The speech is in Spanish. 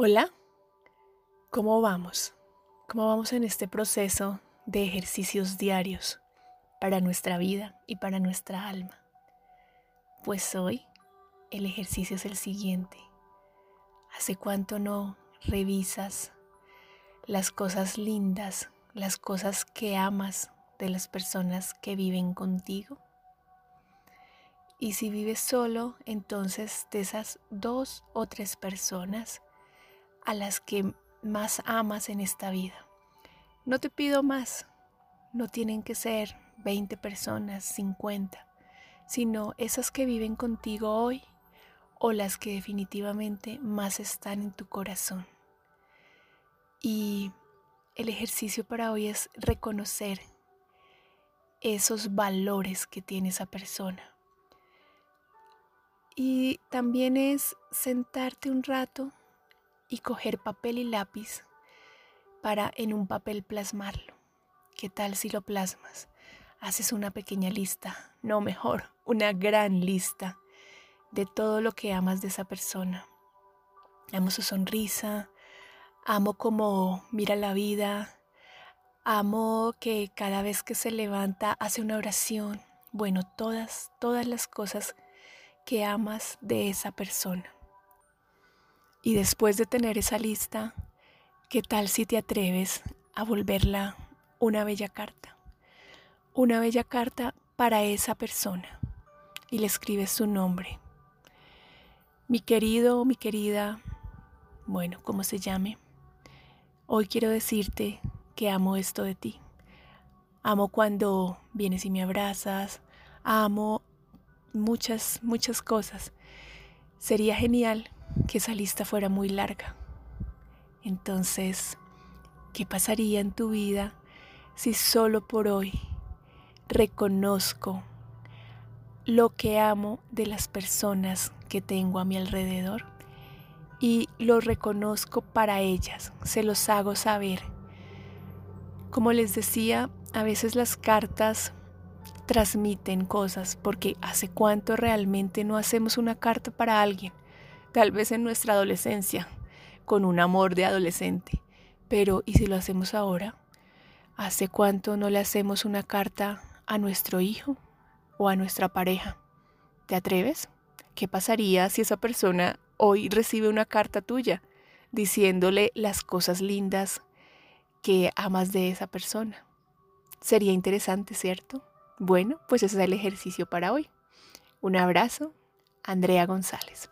Hola, ¿cómo vamos? ¿Cómo vamos en este proceso de ejercicios diarios para nuestra vida y para nuestra alma? Pues hoy el ejercicio es el siguiente. ¿Hace cuánto no revisas las cosas lindas, las cosas que amas de las personas que viven contigo? Y si vives solo, entonces de esas dos o tres personas, a las que más amas en esta vida. No te pido más, no tienen que ser 20 personas, 50, sino esas que viven contigo hoy o las que definitivamente más están en tu corazón. Y el ejercicio para hoy es reconocer esos valores que tiene esa persona. Y también es sentarte un rato y coger papel y lápiz para en un papel plasmarlo. ¿Qué tal si lo plasmas? Haces una pequeña lista, no mejor, una gran lista de todo lo que amas de esa persona. Amo su sonrisa, amo cómo mira la vida, amo que cada vez que se levanta hace una oración. Bueno, todas, todas las cosas que amas de esa persona. Y después de tener esa lista, ¿qué tal si te atreves a volverla una bella carta? Una bella carta para esa persona y le escribes su nombre. Mi querido, mi querida, bueno, como se llame, hoy quiero decirte que amo esto de ti. Amo cuando vienes y me abrazas, amo muchas, muchas cosas. Sería genial que esa lista fuera muy larga. Entonces, ¿qué pasaría en tu vida si solo por hoy reconozco lo que amo de las personas que tengo a mi alrededor y lo reconozco para ellas, se los hago saber. Como les decía, a veces las cartas transmiten cosas porque hace cuánto realmente no hacemos una carta para alguien tal vez en nuestra adolescencia, con un amor de adolescente. Pero, ¿y si lo hacemos ahora? ¿Hace cuánto no le hacemos una carta a nuestro hijo o a nuestra pareja? ¿Te atreves? ¿Qué pasaría si esa persona hoy recibe una carta tuya diciéndole las cosas lindas que amas de esa persona? Sería interesante, ¿cierto? Bueno, pues ese es el ejercicio para hoy. Un abrazo, Andrea González.